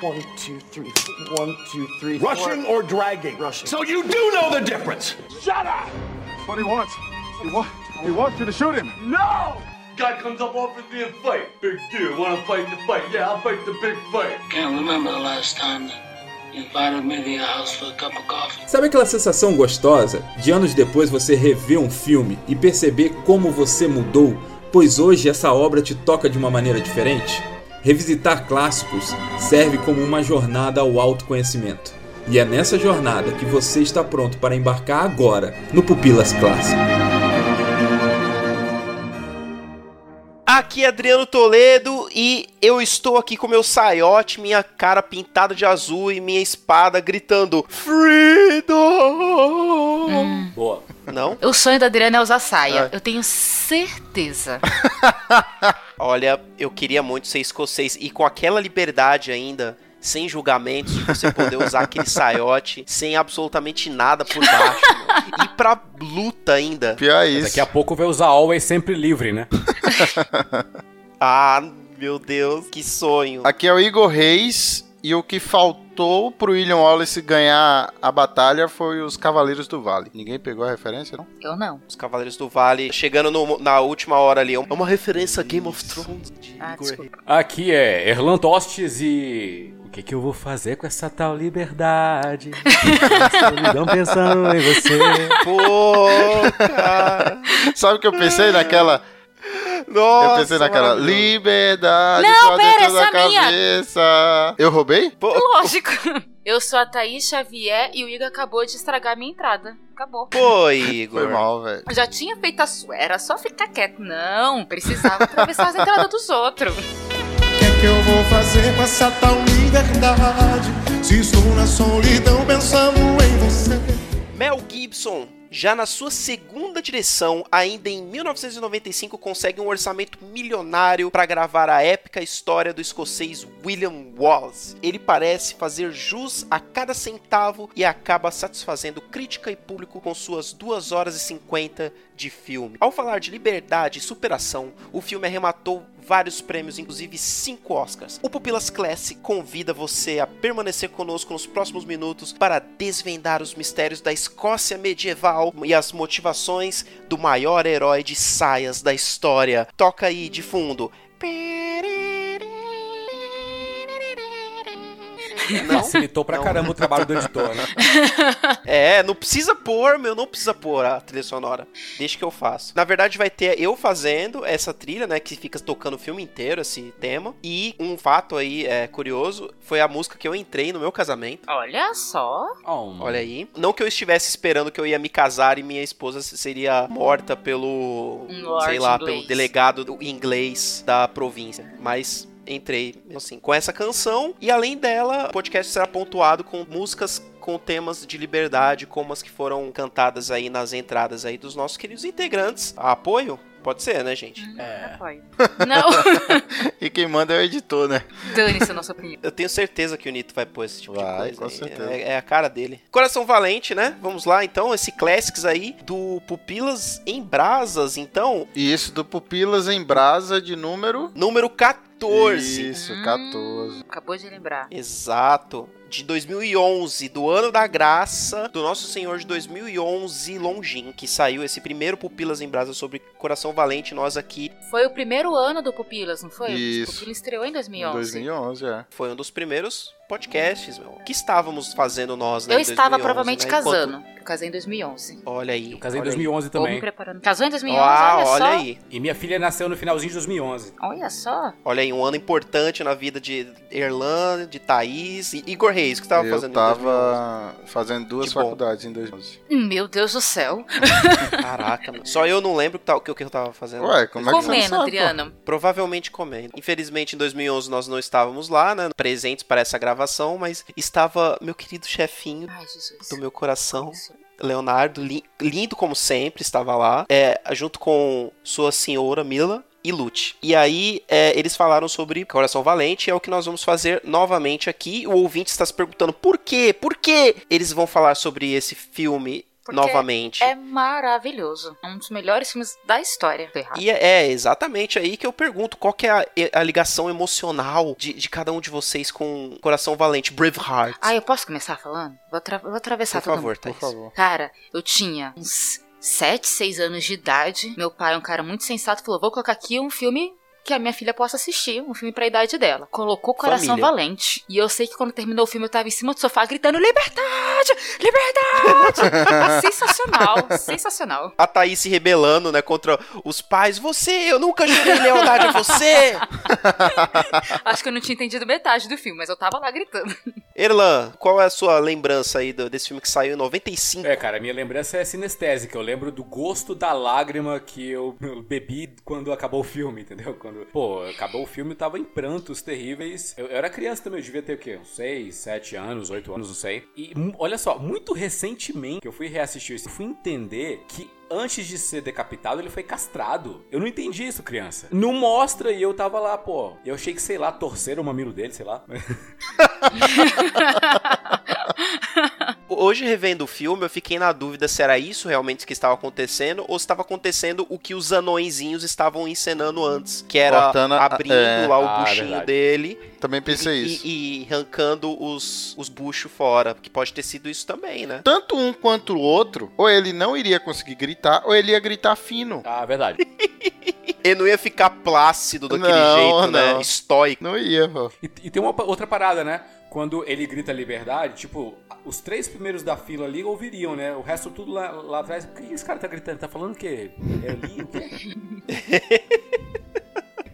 One, two, three. One, two, three. Rushing four. or dragging? Rushing. So you do know the difference. Shut up! That's what he wants. He, wa- he wants you to shoot him. No! Guy comes up offers me a fight. Big deal. Wanna fight the fight? Yeah, I'll fight the big fight. Can't remember the last time that you invited me to your house for a cup of coffee. Sabe aquela sensação gostosa de anos depois você rever um filme e perceber como você mudou, pois hoje essa obra te toca de uma maneira diferente? Revisitar clássicos serve como uma jornada ao autoconhecimento. E é nessa jornada que você está pronto para embarcar agora no Pupilas Clássico. Aqui é Adriano Toledo e eu estou aqui com meu saiote, minha cara pintada de azul e minha espada gritando Freedom! Boa. Não? O sonho da Adriana é usar saia. Ah. Eu tenho certeza. Olha, eu queria muito ser escocês e com aquela liberdade ainda, sem julgamentos, de você poder usar aquele saiote sem absolutamente nada por baixo. mano. E pra luta ainda. Pior é isso. Daqui a pouco vai usar Always sempre livre, né? Ah, meu Deus, que sonho. Aqui é o Igor Reis e o que faltou pro William Wallace ganhar a batalha foi os Cavaleiros do Vale. Ninguém pegou a referência, não? Eu não. Os Cavaleiros do Vale chegando no- na última hora ali. É uma referência a Game of Thrones de Ah. Aqui é Erlan Tostes e. O que, que eu vou fazer com essa tal liberdade? Solidão pensando em você. Pô, cara. Sabe o que eu pensei naquela. Nossa, eu pensei naquela liberdade Não, pera, essa é minha. cabeça. Eu roubei? Lógico. Eu sou a Thaís Xavier e o Igor acabou de estragar minha entrada. Acabou. Pô, Igor. Foi mal, velho. Já tinha feito a sua, era só ficar quieto. Não, precisava atravessar as entradas dos outros. O que é que eu vou fazer com essa tal liberdade? Se estou na solidão pensando em você. Mel Gibson, já na sua segunda direção, ainda em 1995, consegue um orçamento milionário para gravar a épica história do escocês William Wallace. Ele parece fazer jus a cada centavo e acaba satisfazendo crítica e público com suas 2 horas e 50 de filme. Ao falar de liberdade e superação, o filme arrematou vários prêmios, inclusive 5 Oscars. O Pupilas Classic convida você a permanecer conosco nos próximos minutos para desvendar os mistérios da Escócia medieval e as motivações do maior herói de saias da história. Toca aí de fundo. Não? Facilitou pra Não. caramba o trabalho do editor, né? É, não precisa pôr, meu, não precisa pôr a trilha sonora. Deixa que eu faço. Na verdade, vai ter eu fazendo essa trilha, né? Que fica tocando o filme inteiro, esse tema. E um fato aí é, curioso foi a música que eu entrei no meu casamento. Olha só. Oh, Olha aí. Não que eu estivesse esperando que eu ia me casar e minha esposa seria morta pelo. Um lord sei lá, inglês. pelo delegado do inglês da província. Mas. Entrei, assim, com essa canção. E além dela, o podcast será pontuado com músicas com temas de liberdade, como as que foram cantadas aí nas entradas aí dos nossos queridos integrantes. Apoio? Pode ser, né, gente? É. Apoio. Não. E quem manda é o editor, né? Dane-se a nossa opinião. Eu tenho certeza que o Nito vai pôr esse tipo Vai, de coisa. com certeza. É, é a cara dele. Coração Valente, né? Vamos lá, então. Esse Classics aí do Pupilas em Brasas, então. E isso do Pupilas em Brasa de número. Número 14. Isso, 14. Acabou de lembrar. Exato. De 2011, do ano da graça do Nosso Senhor de 2011, Longin, que saiu esse primeiro Pupilas em Brasa sobre Coração Valente. Nós aqui Foi o primeiro ano do Pupilas, não foi? Isso. O Pupilas estreou em 2011. 2011, é. foi um dos primeiros podcasts, meu. Que estávamos fazendo nós, né? Eu estava 2011, provavelmente né? Enquanto- casando. Eu casei em 2011. Olha aí. Eu casei em olha aí. 2011 Ou me também. preparando. Casou em 2011, Ah, olha, olha só. aí. E minha filha nasceu no finalzinho de 2011. Olha só. Olha aí, um ano importante na vida de Erlan, de Thaís e Igor Reis, que você tava Eu fazendo em 2011. tava fazendo duas Que bom. faculdades em 2011. Meu Deus do céu. Caraca, mano. Só eu não lembro o que o que eu tava fazendo. Ué, como é que Comendo, sabe, pô? Adriano. Provavelmente comendo. Infelizmente, em 2011 nós não estávamos lá, né? Presentes para essa gravação, mas estava meu querido chefinho Ai, Jesus. do meu coração. Leonardo, li- lindo como sempre, estava lá, é, junto com sua senhora Mila e Lute. E aí, é, eles falaram sobre Coração Valente, é o que nós vamos fazer novamente aqui. O ouvinte está se perguntando por quê? Por quê? Eles vão falar sobre esse filme Porque novamente. É maravilhoso. É um dos melhores filmes da história. Errado. E é, é exatamente aí que eu pergunto qual que é a, a ligação emocional de, de cada um de vocês com Coração Valente, Braveheart. Ah, eu posso começar falando? Vou, vou atravessar Por todo favor, mundo. Por favor. Cara, eu tinha uns 7, 6 anos de idade. Meu pai, um cara muito sensato, falou: vou colocar aqui um filme que a minha filha possa assistir, um filme pra idade dela. Colocou Coração Família. Valente. E eu sei que quando terminou o filme eu tava em cima do sofá gritando: Liberdade! Liberdade! sensacional, sensacional. A Thaís se rebelando, né, contra os pais. Você, eu nunca jurei lealdade a você! Acho que eu não tinha entendido metade do filme, mas eu tava lá gritando. Erlan, qual é a sua lembrança aí do- desse filme que saiu em 95? É, cara, minha lembrança é sinestésica. Eu lembro do gosto da lágrima que eu, eu bebi quando acabou o filme, entendeu? Quando, pô, acabou o filme, tava em prantos terríveis. Eu, eu era criança também, eu devia ter o quê? Uns 6, 7 anos, 8 anos, não sei. E olha só, muito recentemente que eu fui reassistir isso, fui entender que antes de ser decapitado, ele foi castrado. Eu não entendi isso, criança. Não mostra e eu tava lá, pô. Eu achei que, sei lá, torceram o mamilo dele, sei lá. Hoje, revendo o filme, eu fiquei na dúvida se era isso realmente que estava acontecendo ou se estava acontecendo o que os anõezinhos estavam encenando antes, que era Cortando abrindo é. lá o Ah, buchinho verdade. dele Também pensei e, isso. e- e arrancando os, os buchos fora, que pode ter sido isso também, né? Tanto um quanto o outro, ou ele não iria conseguir gritar, ou ele ia gritar fino. Ah, verdade. Ele não ia ficar plácido daquele Não, jeito, né? não. Estoico. Não ia, pô. E, e tem uma outra parada, né? Quando ele grita liberdade, tipo, os três primeiros da fila ali ouviriam, né? O resto tudo lá, lá atrás. O que esse cara tá gritando? Tá falando o quê? É ali?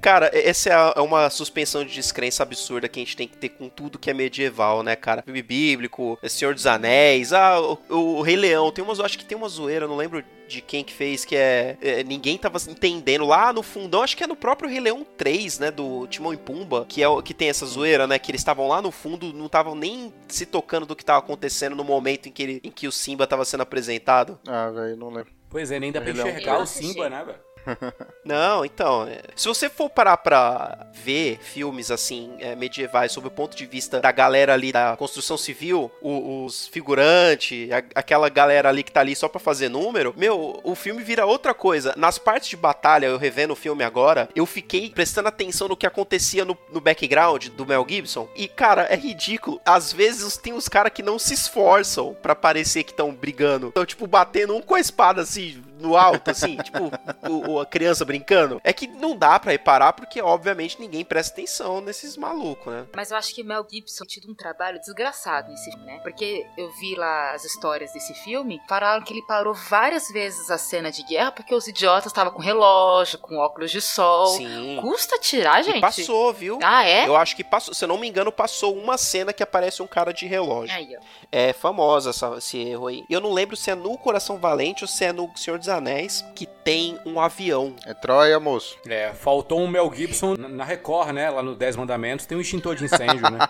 Cara, essa é é uma suspensão de descrença absurda que a gente tem que ter com tudo que é medieval, né, cara? Filme bíblico, Senhor dos Anéis, ah, o, o Rei Leão. Tem umas, acho que tem uma zoeira, não lembro de quem que fez, que é, é, Ninguém tava entendendo. Lá no fundão, acho que é no próprio Rei Leão 3, né? Do Timão e Pumba, que é o que tem essa zoeira, né? Que eles estavam lá no fundo, não estavam nem se tocando do que tava acontecendo no momento em que, ele, em que o Simba tava sendo apresentado. Ah, velho, não lembro. Pois é, nem dá pra enxergar o. Simba, né, velho? Não, então, é, se você for parar pra ver filmes assim, é, medievais, sob o ponto de vista da galera ali da construção civil, os figurantes, aquela galera ali que tá ali só pra fazer número, meu, o filme vira outra coisa. Nas partes de batalha, eu revendo o filme agora, eu fiquei prestando atenção no que acontecia no, no background do Mel Gibson, e cara, é ridículo. Às vezes tem uns caras que não se esforçam pra parecer que estão brigando. Então, tipo, batendo um com a espada assim, no alto, assim, tipo, o, o- a criança brincando. É que não dá pra reparar, porque obviamente ninguém presta atenção nesses malucos, né? Mas eu acho que Mel Gibson tido um trabalho desgraçado nesse filme, né? Porque eu vi lá as histórias desse filme, falaram que ele parou várias vezes a cena de guerra porque os idiotas estavam com relógio, com óculos de sol. Sim. Custa tirar, gente? E passou, viu? Ah, é? Eu acho que passou, se eu não me engano, passou uma cena que aparece um cara de relógio. Aí, ó. É famosa essa- esse erro aí. Eu não lembro se é no Coração Valente ou se é no Senhor dos Anéis, que tem um avião. É Troia, moço. É, faltou um Mel Gibson na- Record, né? Lá no Dez Mandamentos tem um extintor de incêndio, né?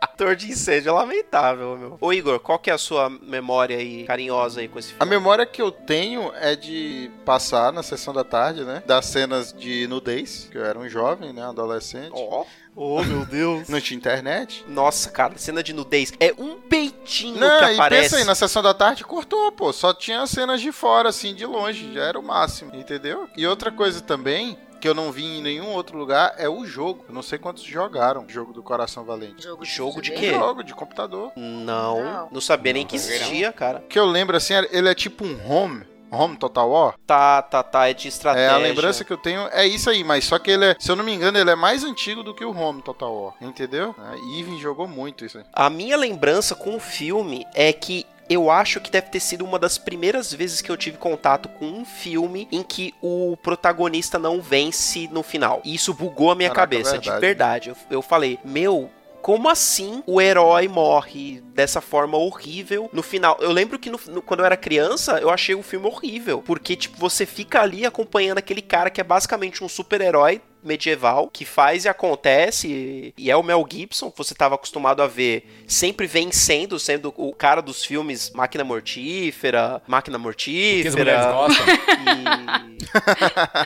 Ator de incêndio é lamentável, meu. Ô Igor, qual que é a sua memória aí carinhosa aí com esse A filme? memória que eu tenho é de passar na sessão da tarde, né? Das cenas de nudez, que eu era um jovem, né? Adolescente. Ó. Oh, meu Deus. Não tinha internet. Nossa, cara, cena de nudez. É um peitinho Não, que e aparece. pensa aí, na sessão da tarde cortou, pô. Só tinha cenas de fora, assim, de longe. Já era o máximo, entendeu? E outra coisa também, que eu não vi em nenhum outro lugar, é o jogo. Eu não sei quantos jogaram o jogo do Coração Valente. Jogo de, Jogo de quê? Jogo de computador. Não, Não. não sabia nem Não, que também não. existia, cara. O que eu lembro, assim, ele é tipo um home. Home Total War? Tá, tá, tá, é de estratégia. É, a lembrança que eu tenho é isso aí, mas só que ele é, se eu não me engano, ele é mais antigo do que o Home Total War, entendeu? A Even jogou muito isso aí. A minha lembrança com o filme é que eu acho que deve ter sido uma das primeiras vezes que eu tive contato com um filme em que o protagonista não vence no final. E isso bugou a minha Caraca, cabeça, de verdade. verdade. Eu, eu falei, meu. Como assim o herói morre dessa forma horrível no final? Eu lembro que no- no- quando eu era criança, eu achei o filme horrível. Porque, tipo, você fica ali acompanhando aquele cara que é basicamente um super-herói medieval que faz e acontece e- é o Mel Gibson que você estava acostumado a ver sempre vencendo, sendo o cara dos filmes Máquina Mortífera, Máquina Que as mulheres Mortífera gostam.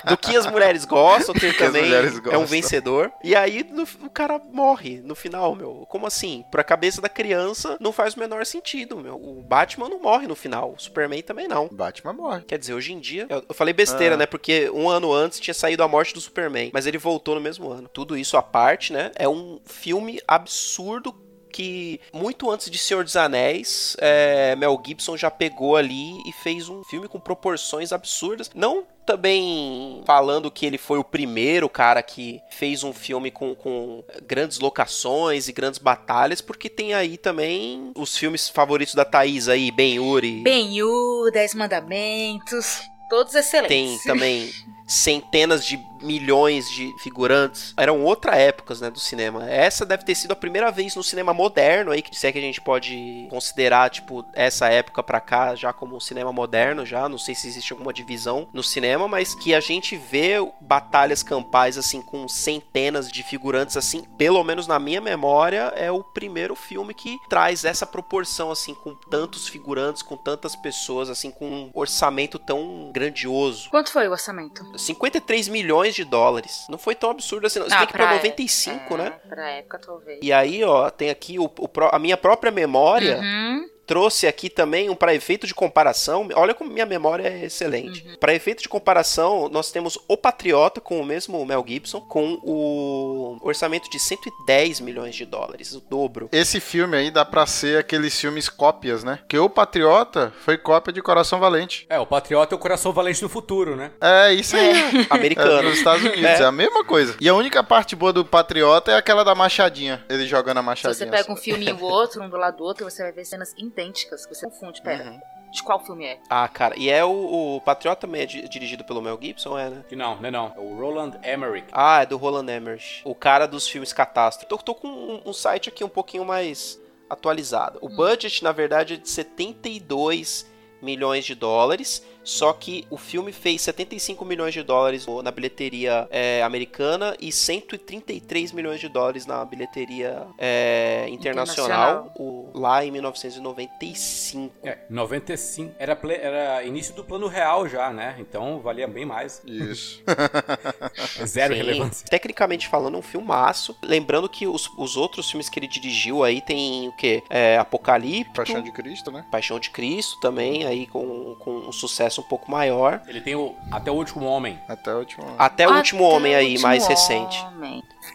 e do que as mulheres gostam, que ele que as também mulheres é um gostam. vencedor. E aí no- o cara morre no final, meu. Como assim? Pra cabeça da criança não faz o menor sentido, meu. O Batman não morre no final, o Superman também não. Batman morre. Quer dizer, hoje em dia. Eu, eu falei besteira, Ah. né? Porque um ano antes tinha saído a morte do Superman. Mas ele voltou no mesmo ano. Tudo isso à parte, né? É um filme absurdo. Que muito antes de Senhor dos Anéis, é, Mel Gibson já pegou ali e fez um filme com proporções absurdas. Não também falando que ele foi o primeiro cara que fez um filme com, com grandes locações e grandes batalhas, porque tem aí também os filmes favoritos da Thaís aí, Ben-Hur Ben-Hur, Dez Mandamentos, todos excelentes. tem também centenas de milhões de figurantes. Eram outra épocas, né, do cinema. Essa deve ter sido a primeira vez no cinema moderno aí, que se é que a gente pode considerar, tipo, essa época pra cá já como um cinema moderno já, não sei se existe alguma divisão no cinema, mas que a gente vê batalhas campais assim com centenas de figurantes assim, pelo menos na minha memória, é o primeiro filme que traz essa proporção assim com tantos figurantes, com tantas pessoas assim, com um orçamento tão grandioso. Quanto foi o orçamento? 53 milhões de dólares. Não foi tão absurdo assim, não. Se Ah, bem que pra pra- 95, né? Pra época, talvez. E aí, ó, tem aqui o, o a minha própria memória Uhum. Trouxe aqui também um para efeito de comparação. Olha como minha memória é excelente. Para efeito de comparação, nós temos O Patriota com o mesmo Mel Gibson com o orçamento de 110 milhões de dólares, o dobro. Esse filme aí dá pra ser aqueles filmes cópias, né? Porque o Patriota foi cópia de Coração Valente. É, o Patriota é o coração valente no futuro, né? É, isso aí. Americano. É, nos Estados Unidos, é. É. a mesma coisa. E a única parte boa do Patriota é aquela da machadinha. Ele jogando a Se machadinha. você pega um filme e o outro, um do lado do outro, você vai ver cenas idênticas. que Você confunde, pera. Uhum. De qual filme é? Ah, cara, e é o, o Patriota também é di- dirigido pelo Mel Gibson, é, né? Que não, não é não. É o Roland Emmerich. Ah, é do Roland Emmerich. O cara dos filmes Catástrofe. Tô, tô com um, um site aqui um pouquinho mais atualizado. O budget, na verdade, é de 72 milhões de dólares. Só que o filme fez 75 milhões de dólares na bilheteria é, americana e 133 milhões de dólares na bilheteria é, internacional, o- lá em 1995. É, 95. Era, ple- era início do plano real já, né? Então valia bem mais. Isso. Zero Sim, relevância. Tecnicamente falando, é um filmaço. Lembrando que os, os outros filmes que ele dirigiu aí tem o quê? É, Apocalipto. Paixão de Cristo, né? Paixão de Cristo também, aí com, com um sucesso um pouco maior. Ele tem o Até o Último Homem. Até o último. Até o Último Até Homem o aí, Último mais recente.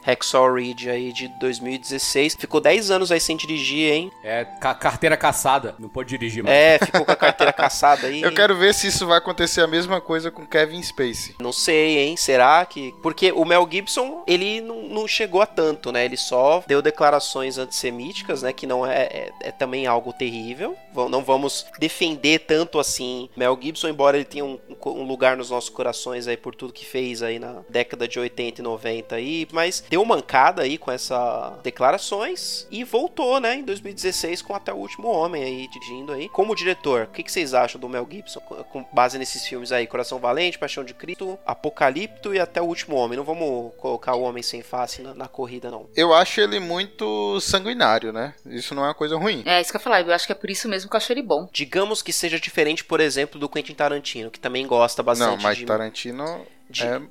Hacksaw Ridge aí de 2016. Ficou 10 anos aí sem dirigir, hein? É ca- carteira caçada. Não pode dirigir mais. É, ficou com a carteira caçada aí. Eu quero ver se isso vai acontecer a mesma coisa com Kevin Spacey. Não sei, hein? Será que. Porque o Mel Gibson, ele não, não chegou a tanto, né? Ele só deu declarações antissemíticas, né? Que não é, é, é também algo terrível. V- Não vamos defender tanto assim Mel Gibson, embora ele tenha um, um lugar nos nossos corações aí por tudo que fez aí na década de 80 e 90 aí. Mas deu mancada aí com essas declarações e voltou, né? Em 2016 com Até o Último Homem aí, dirigindo aí. Como diretor, o que, que vocês acham do Mel Gibson com, base nesses filmes aí? Coração Valente, Paixão de Cristo, Apocalipto e Até o Último Homem. Não vamos colocar o Homem Sem Face na, na corrida, não. Eu acho ele muito sanguinário, né? Isso não é uma coisa ruim. É, isso que eu ia falar. Eu acho que é por isso mesmo que eu achei ele bom. Digamos que seja diferente, por exemplo, do Quentin Tarantino, que também gosta bastante Não, mas de... Tarantino é.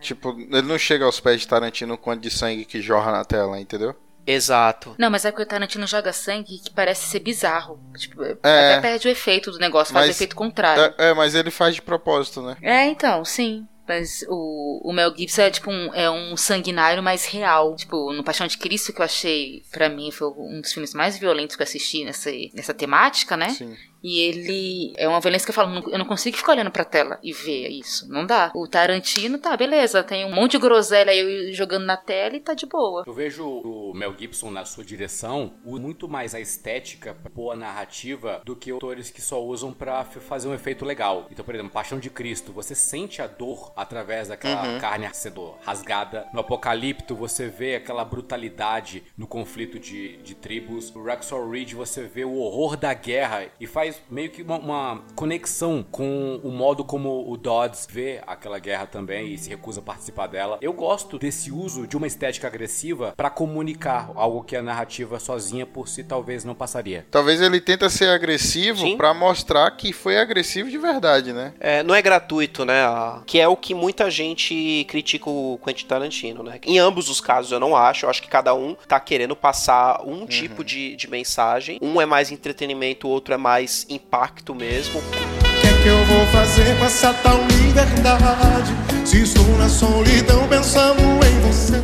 Tipo, ele não chega aos pés de Tarantino com quanto de sangue que jorra na tela, entendeu? Exato. Não, mas é que o Tarantino joga sangue que parece ser bizarro. Tipo, É. até perde o efeito do negócio, faz o efeito contrário. É, é, mas ele faz de propósito, né? É, então, sim. Mas o, o Mel Gibson é tipo um, é um sanguinário mais real. Tipo, no Paixão de Cristo, que eu achei, pra mim, foi um dos filmes mais violentos que eu assisti nessa, nessa temática, né? Sim. E ele é uma violência que eu falo, eu não consigo ficar olhando pra tela e ver isso. Não dá. O Tarantino, tá, beleza, tem um monte de groselha aí jogando na tela e tá de boa. Eu vejo o Mel Gibson na sua direção muito mais a estética pra pôr a narrativa do que autores que só usam pra fazer um efeito legal. Então, por exemplo, Paixão de Cristo, você sente a dor através daquela Uhum. carne sendo rasgada. No Apocalipto, você vê aquela brutalidade no conflito de, de tribos. No Hacksaw Ridge, você vê o horror da guerra e faz faz meio que uma, uma conexão com o modo como o Dodds vê aquela guerra também e se recusa a participar dela. Eu gosto desse uso de uma estética agressiva pra comunicar algo que a narrativa sozinha por si talvez não passaria. Talvez ele tenta ser agressivo pra mostrar que foi agressivo de verdade, né? É, não é gratuito, né? Que é o que muita gente critica o Quentin Tarantino, né? Em ambos os casos eu não acho. Eu acho que cada um tá querendo passar um tipo de, de mensagem. Um é mais entretenimento, o outro é mais impacto mesmo. O que é que eu vou fazer com essa tal liberdade? Se estou na solidão pensando em você.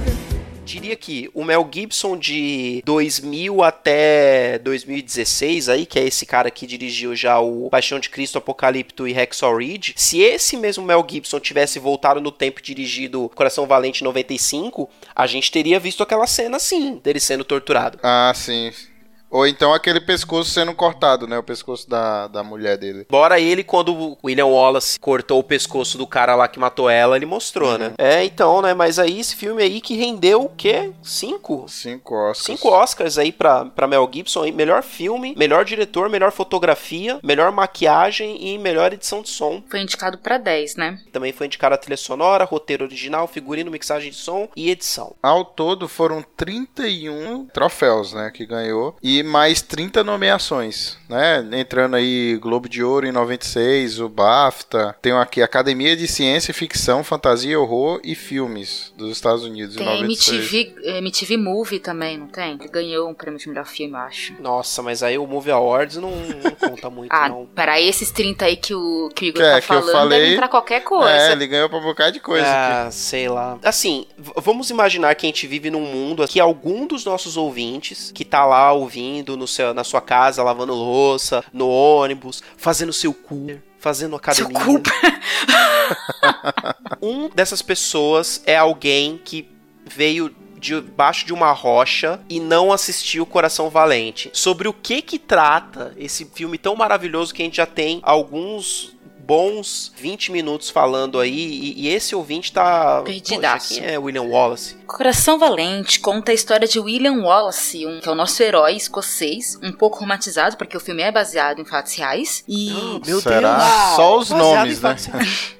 Diria que o Mel Gibson de 2000 até 2016 aí, que é esse cara que dirigiu já o Paixão de Cristo, Apocalipto e Hacksaw Ridge, se esse mesmo Mel Gibson tivesse voltado no tempo e dirigido Coração Valente 95, a gente teria visto aquela cena sim, dele sendo torturado. Ah, sim. Ou então aquele pescoço sendo cortado, né? O pescoço da, da mulher dele. Bora ele, quando o William Wallace cortou o pescoço do cara lá que matou ela, ele mostrou, né? É, então, né? Mas aí esse filme aí que rendeu o quê? Cinco? Cinco Oscars. Cinco Oscars aí pra, pra Mel Gibson. aí. Melhor filme, melhor diretor, melhor fotografia, melhor maquiagem e melhor edição de som. Foi indicado pra 10, né? Também foi indicado a trilha sonora, roteiro original, figurino, mixagem de som e edição. Ao todo foram 31 troféus, né? Que ganhou. E mais 30 nomeações, né? Entrando aí Globo de Ouro em 96, o BAFTA. Tem aqui Academia de Ciência, Ficção, Fantasia, Horror e Filmes dos Estados Unidos em Tem 96. MTV, MTV Movie também, não tem? Ele ganhou um prêmio de melhor filme, eu acho. Nossa, mas aí o Movie Awards não, não conta muito, Ah, não. para esses 30 aí que o, que o Igor Que é, tá que eu falando, falei- deve entrar qualquer coisa. É, ele ganhou pra um bocado de coisa aqui. Ah, sei lá. Assim, vamos imaginar que a gente vive num mundo que algum dos nossos ouvintes que tá lá ouvindo no seu, na sua casa, lavando louça, no ônibus, fazendo seu cu, fazendo academia. cu. um dessas pessoas é alguém que veio debaixo de uma rocha e não assistiu Coração Valente. Sobre o que que trata esse filme tão maravilhoso que a gente já tem alguns bons 20 minutos falando aí e, e esse ouvinte tá Perdidaço. Poxa, quem é William Wallace? Coração Valente conta a história de William Wallace, um, que é o nosso herói escocês, um pouco romantizado, porque o filme é baseado em fatos reais. E. Meu Será? Deus! Só os Baseado nomes, né?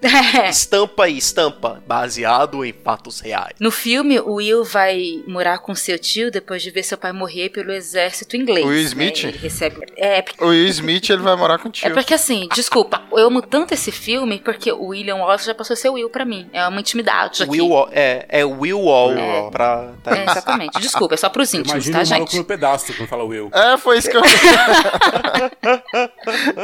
É. Estampa aí, estampa. Baseado em fatos reais. No filme, o Will vai morar com seu tio depois de ver seu pai morrer pelo exército inglês. Will né? Smith? Ele recebe. É, O Will Smith, ele vai morar com o É tio. porque assim, desculpa, eu amo tanto esse filme porque o William Wallace já passou a ser Will pra mim. É uma intimidade aqui. Will, é, é Will É. pra. Tá É, exatamente. Desculpa, é só pros íntimos, Imagina tá, o gente? no pedaço quando fala Will. É, foi isso que eu.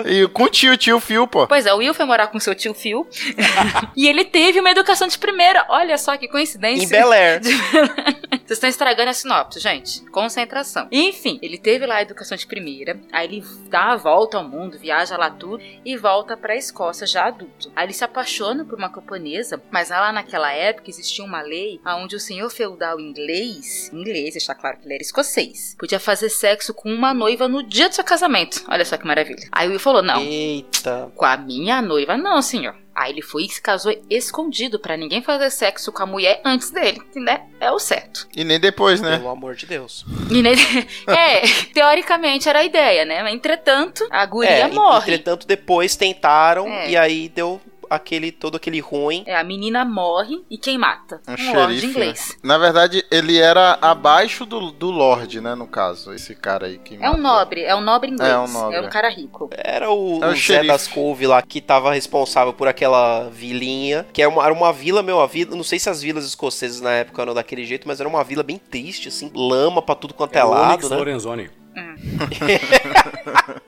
e com o tio, tio Phil, pô. Pois é, o Will foi morar com seu tio Phil. e ele teve uma educação de primeira. Olha só que coincidência. Em Bel Air. Vocês estão estragando a sinopse, gente. Concentração. Enfim, ele teve lá a educação de primeira. Aí ele dá a volta ao mundo, viaja lá tudo e volta pra Escócia já adulto. Aí ele se apaixona por uma camponesa, mas lá naquela época existia uma lei onde o senhor feudal inglês, inglês, está claro que ele era escocês, podia fazer sexo com uma noiva no dia do seu casamento. Olha só que maravilha. Aí o Will falou: não. Eita. Com a minha noiva, não, senhor. Aí ele foi e se casou escondido pra ninguém fazer sexo com a mulher antes dele, que, né? É o certo. E nem depois, né? Pelo amor de Deus. E nem- é, teoricamente era a ideia, né? Mas, entretanto, a guria É, morre. Entretanto, depois tentaram É. e aí deu aquele todo aquele ruim. É, a menina morre e quem mata? Um Um lord xerife. inglês. né? Na verdade, ele era abaixo do, do Lorde, né? No caso, esse cara aí que. É um nobre, é um nobre inglês. É um nobre. É um cara rico. Era o, É o o Zé das Couve lá que tava responsável por aquela vilinha, que era uma, era uma vila, meu, a vila, não sei se as vilas escocesas na época eram daquele jeito, mas era uma vila bem triste, assim, lama pra tudo quanto é, É o lado, né? Lorenzoni.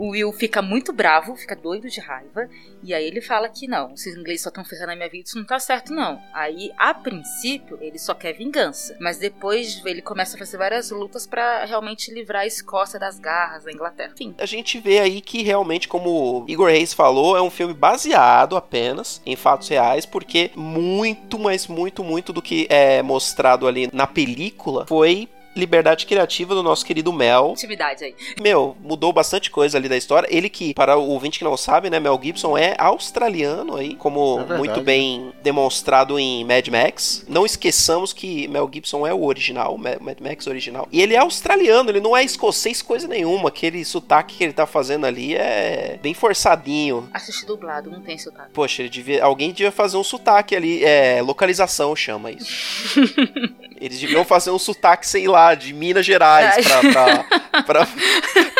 O Will fica muito bravo, fica doido de raiva. E aí ele fala que não, esses ingleses só estão ferrando a minha vida, isso não tá certo, não. Aí, a princípio, ele só quer vingança. Mas depois ele começa a fazer várias lutas pra realmente livrar a Escócia das garras da Inglaterra. Enfim. A gente vê aí que realmente, como Igor Reis falou, é um filme baseado apenas em fatos reais, porque muito, mas muito, muito do que é mostrado ali na película foi liberdade criativa do nosso querido Mel. Intimidade aí. Meu, mudou bastante coisa ali da história. Ele que, para o ouvinte que não sabe, né, Mel Gibson é australiano aí, como É muito bem demonstrado em Mad Max. Não esqueçamos que Mel Gibson é o original, Ma- Mad Max original. E ele é australiano, ele não é escocês coisa nenhuma. Aquele sotaque que ele tá fazendo ali é bem forçadinho. Assisti dublado, não tem sotaque. Poxa, ele devia, alguém devia fazer um sotaque ali, é, localização chama isso. Eles deviam fazer um sotaque, sei lá, de Minas Gerais pra, pra, pra,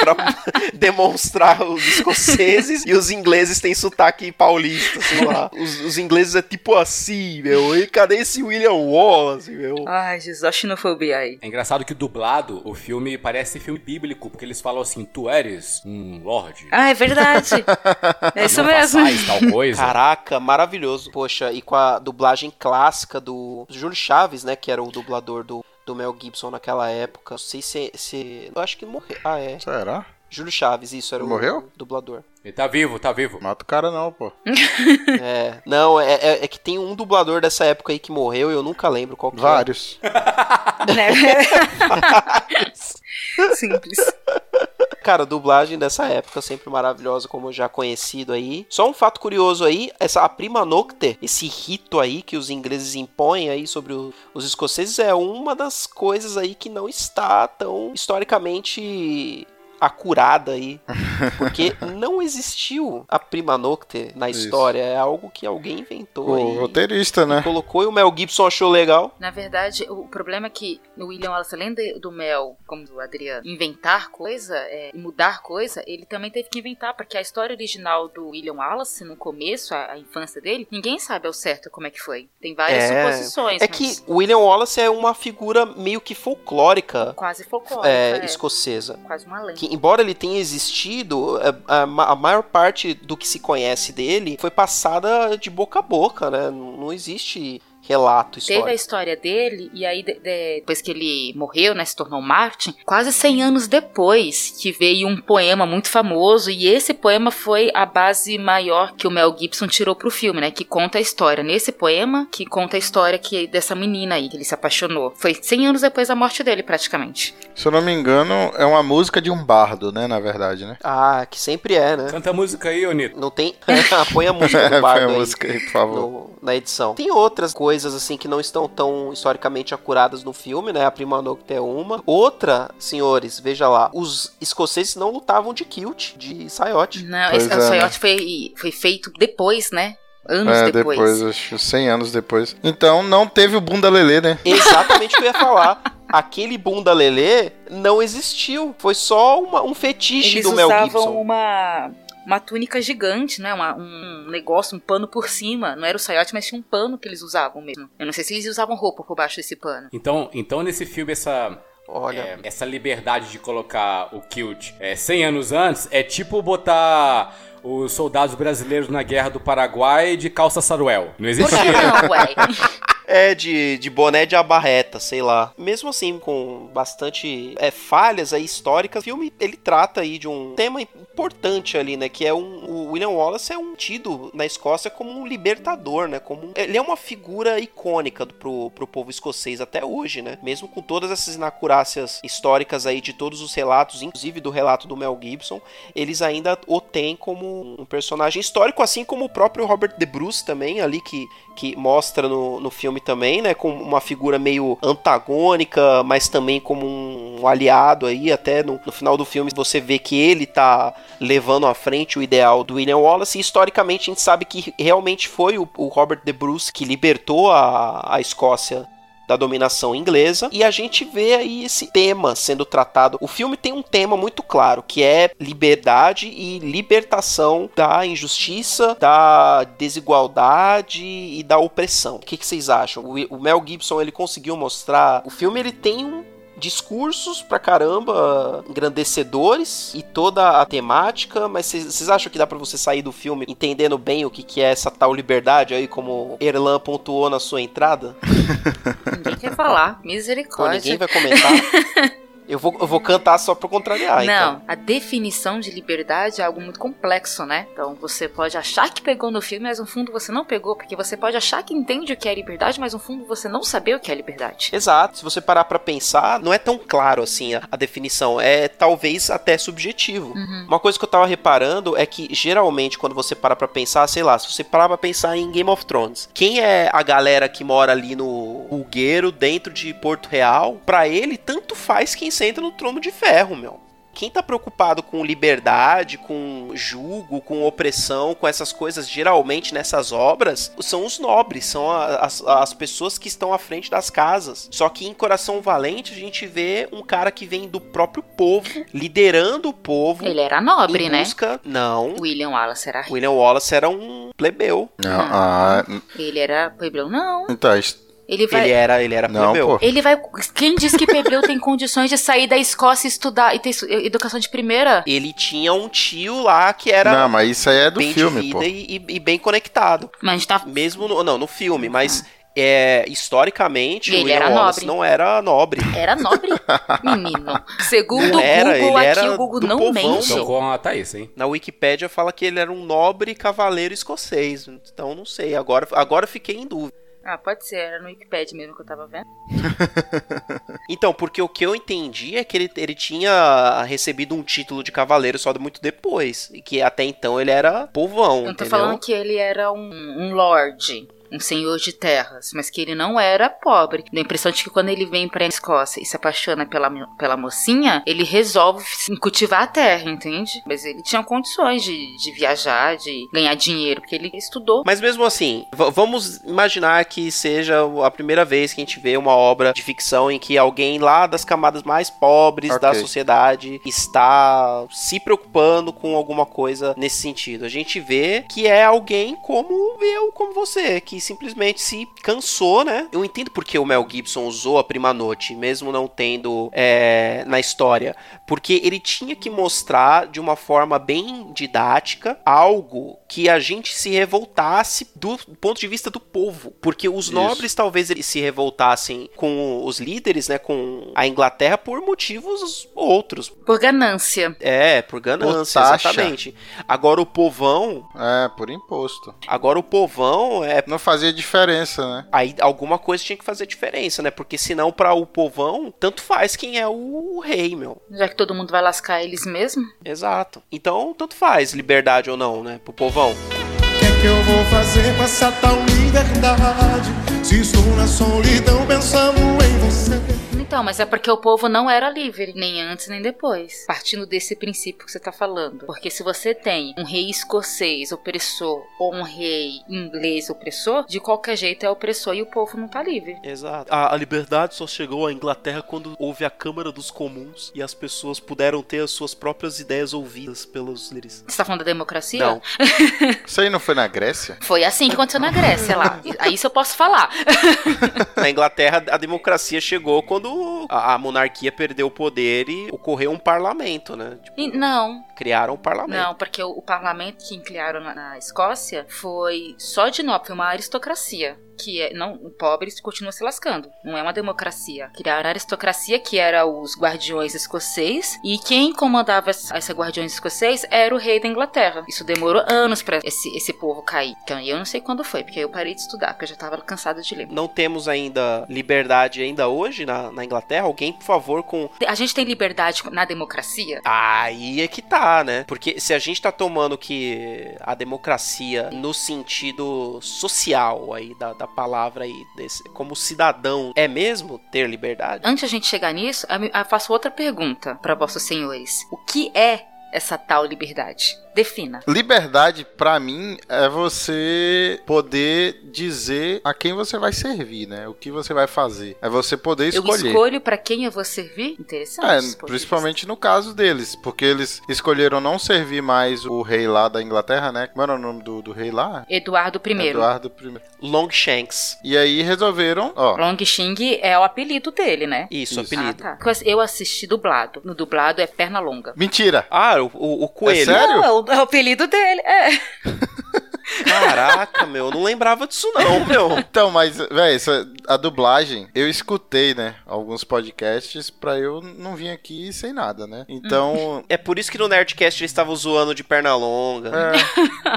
pra demonstrar os escoceses e os ingleses têm sotaque paulista, sei lá. Os, os ingleses é tipo assim, meu. E cadê esse William Wallace, meu? Ai, Jesus, a xenofobia aí. É engraçado que dublado, o filme parece filme bíblico, porque eles falam assim, tu eres um lorde. Ah, é verdade. É isso não mesmo. façais tal coisa. Caraca, maravilhoso. Poxa, e com a dublagem clássica do Júlio Chaves, né? Que era o dublador do, do Mel Gibson naquela época. Não sei se. se eu acho que morreu. Ah, é. Será? Júlio Chaves, isso, era Morreu? o dublador. Ele tá vivo, tá vivo. Mata o cara não, pô. É. Não, é, é, é que tem um dublador dessa época aí que morreu e eu nunca lembro qual que é. Vários. Né? Simples. Cara, dublagem dessa época sempre maravilhosa, como já conhecido aí. Só um fato curioso aí, essa a prima nocte, esse rito aí que os ingleses impõem aí sobre o- os escoceses é uma das coisas aí que não está tão historicamente acurada aí, porque não existiu a prima nocte na Isso. história, é algo que alguém inventou O aí. roteirista, né? Colocou e o Mel Gibson achou legal. Na verdade, o problema é que o William Wallace, além do Mel, como o Adriano, inventar coisa é, e mudar coisa, ele também teve que inventar, porque a história original do William Wallace, no começo, a, a infância dele, ninguém sabe ao certo como é que foi. Tem várias É. suposições, É mas que o William Wallace é uma figura meio que folclórica quase folclórica. é, é. escocesa. Quase uma lenda. que embora ele tenha existido, é, a, ma- a maior parte do que se conhece dele foi passada de boca a boca, né? Não existe relato Teve a histórico. história dele, e aí de- de- depois que ele morreu, né, se tornou Martin, quase 100 anos depois que veio um poema muito famoso, e esse poema foi a base maior que o Mel Gibson tirou pro filme, né, que conta a história. Nesse poema, que conta a história que dessa menina aí, que ele se apaixonou. Foi 100 anos depois da morte dele, praticamente. Se eu não me engano, é uma música de um bardo, né? Na verdade, né? Ah, que sempre é, né? Canta a música aí, ô Nito. Não tem. Põe a música do Põe bardo a aí música aí, por favor. no- na edição. Tem outras coisas assim que não estão tão historicamente acuradas no filme, né? A prima nocte é uma. Outra, senhores, veja lá, os escoceses não lutavam de kilt, de saiote. Não, Pois esse é, o né? Soyote foi, foi feito depois, né? Anos é, depois. depois, acho 100 anos depois. Então não teve o bunda lelê, né? Exatamente o que eu ia falar. Aquele bunda lelê não existiu. Foi só uma- um fetiche Eles do Mel usavam Gibson. uma uma túnica gigante, né? Uma- um negócio, um pano por cima. Não era o saiote, mas tinha um pano que eles usavam mesmo. Eu não sei se eles usavam roupa por baixo desse pano. Então, então nesse filme, essa, Olha, é, essa liberdade de colocar o kilt é, 100 anos antes é tipo botar os soldados brasileiros na guerra do Paraguai de calça saruel. Não Por que não, ué? é de, de boné de abarreta, sei lá. Mesmo assim, com bastante é, falhas aí históricas, o filme ele trata aí de um tema importante ali, né? Que é um. O William Wallace é um tido na Escócia como um libertador, né? Como ele é uma figura icônica pro, pro povo escocês até hoje, né? Mesmo com todas essas inacurácias históricas aí de todos os relatos, inclusive do relato do Mel Gibson, eles ainda o têm como um personagem histórico, assim como o próprio Robert De Bruce também, ali que, que mostra no, no filme também, né, com uma figura meio antagônica, mas também como um aliado aí, até no, no final do filme você vê que ele tá levando à frente o ideal do William Wallace, e historicamente a gente sabe que realmente foi o, o Robert De Bruce que libertou a, a Escócia da dominação inglesa e a gente vê aí esse tema sendo tratado. O filme tem um tema muito claro, que é liberdade e libertação da injustiça, da desigualdade e da opressão. O que, que vocês acham? O, o Mel Gibson ele conseguiu mostrar. O filme ele tem um discursos pra caramba engrandecedores e toda a temática, mas vocês acham que dá pra você sair do filme entendendo bem o que, que é essa tal liberdade aí, como Erlan pontuou na sua entrada? Ninguém quer falar. Misericórdia. ninguém vai comentar? Eu vou, eu vou cantar só pra contrariar, não, então. a definição de liberdade é algo muito complexo, né? Então você pode achar que pegou no filme, mas no fundo você não pegou, porque você pode achar que entende o que é liberdade, mas no fundo você não saber o que é liberdade. Exato. Se você parar pra pensar, não é tão claro assim a, a definição. É talvez até subjetivo. Uhum. Uma coisa que eu tava reparando é que geralmente quando você para pra pensar, sei lá, se você parar pra pensar em Game of Thrones, quem é a galera que mora ali no Hulgueiro, dentro de Porto Real, pra ele tanto faz quem senta no trono de ferro, meu. Quem tá preocupado com liberdade, com julgo, com opressão, com essas coisas, geralmente nessas obras, são os nobres, são a- as, as pessoas que estão à frente das casas. Só que em Coração Valente a gente vê um cara que vem do próprio povo, liderando o povo. Ele era nobre, em né? busca... Não. William Wallace era rico. William Wallace era um plebeu. Não, ah, Ele era plebeu? Não. então, isso- Ele vai. Ele era, ele era Não, plebeu. pô. Ele vai. Quem diz que plebeu tem condições de sair da Escócia e estudar e ter educação de primeira? Ele tinha um tio lá que era Não, mas isso aí é do bem filme, de vida pô. e, e- e bem conectado. Mas a gente tá. Mesmo no, não, no filme, mas é, historicamente Ele o era Wallace nobre. não era nobre. Era nobre? Menino. Segundo o era, Google, ele aqui era o Google do não povão, mente. Tô meu. com a Thaís, hein? Na Wikipédia fala que ele era um nobre cavaleiro escocês. Então não sei, agora, agora eu fiquei em dúvida. Ah, pode ser, era no Wikipedia mesmo que eu tava vendo. Então, porque o que eu entendi é que ele, ele tinha recebido um título de cavaleiro só muito depois. E que até então ele era povão. Eu tô entendeu? falando que ele era um, um lord, um senhor de terras, mas que ele não era pobre. Dá a impressão de que quando ele vem pra Escócia e se apaixona pela, pela mocinha, ele resolve se- cultivar a terra, entende? Mas ele tinha condições de, de viajar, de ganhar dinheiro, porque ele estudou. Mas mesmo assim, vamos imaginar que seja a primeira vez que a gente vê uma obra de ficção em que alguém lá das camadas mais pobres da Ok. sociedade está se preocupando com alguma coisa nesse sentido. A gente vê que é alguém como eu, como você, que simplesmente se cansou, né? Eu entendo porque o Mel Gibson usou a Prima Noite, mesmo não tendo é, na história, porque ele tinha que mostrar de uma forma bem didática algo que a gente se revoltasse do ponto de vista do povo, porque os Isso. nobres talvez eles se revoltassem com os líderes, né, com a Inglaterra por motivos outros. Por ganância. É, por ganância, Por exatamente. Agora o povão, É, por imposto. agora o povão é Não fazia diferença, né? Aí alguma coisa tinha que fazer diferença, né? Porque senão, para o povão, tanto faz quem é o rei, meu. Já que todo mundo vai lascar eles mesmo. Exato. Então, tanto faz, liberdade ou não, né? Pro povão. O que é que eu vou fazer com essa tal liberdade? Se estou na solidão pensando em você. Então, mas é porque o povo não era livre, nem antes nem depois. Partindo desse princípio que você tá falando. Porque se você tem um rei escocês opressor ou um rei inglês opressor, de qualquer jeito é opressor e o povo não tá livre. Exato. A, a liberdade só chegou à Inglaterra quando houve a Câmara dos Comuns e as pessoas puderam ter as suas próprias ideias ouvidas pelos líderes. Você tá falando da democracia? Não. Isso aí não foi na Grécia? Foi assim que aconteceu na Grécia lá. Aí isso eu posso falar. Na Inglaterra, a democracia chegou quando a, a monarquia perdeu o poder e ocorreu um parlamento, né? Tipo, E não, criaram um parlamento. não, porque o, o parlamento que criaram na, na Escócia foi só de nobre, foi uma aristocracia. Que é, não, o pobre continua se lascando. Não é uma democracia. Criaram a aristocracia, que era os guardiões escoceses, e quem comandava essa, guardiões escoceses era o rei da Inglaterra. Isso demorou anos pra esse, esse povo cair. Então eu não sei quando foi, porque eu parei de estudar, porque eu já tava cansada de ler. Não temos ainda liberdade ainda hoje na, na Inglaterra? Alguém, por favor, com. A gente tem liberdade na democracia? Aí é que tá, né? Porque se a gente tá tomando que a democracia no sentido social aí da, da palavra aí, desse, como cidadão, é mesmo ter liberdade? Antes a gente chegar nisso, eu faço outra pergunta para vossos senhores. O que é essa tal liberdade? Defina. Liberdade, pra mim, é você poder dizer a quem você vai servir, né? O que você vai fazer. É você poder Eu escolher. escolho para quem eu vou servir? Interessante. É, principalmente no caso deles, porque eles escolheram não servir mais o rei lá da Inglaterra, né? Como era o nome do, do rei lá? Eduardo I. Eduardo I. Longshanks. E aí resolveram, ó, Long Xing é o apelido dele, né? Isso, Isso. apelido. Ah, tá. Eu assisti dublado. No dublado é perna longa. mentira. Ah, o, o, o coelho. sério? Não, é o, é o apelido dele. É. Caraca, meu, eu não lembrava disso não, meu. Então, mas, velho, a dublagem, eu escutei, né, alguns podcasts pra eu não vir aqui sem nada, né? Então... É por isso que no Nerdcast eles estavam zoando de perna longa. É.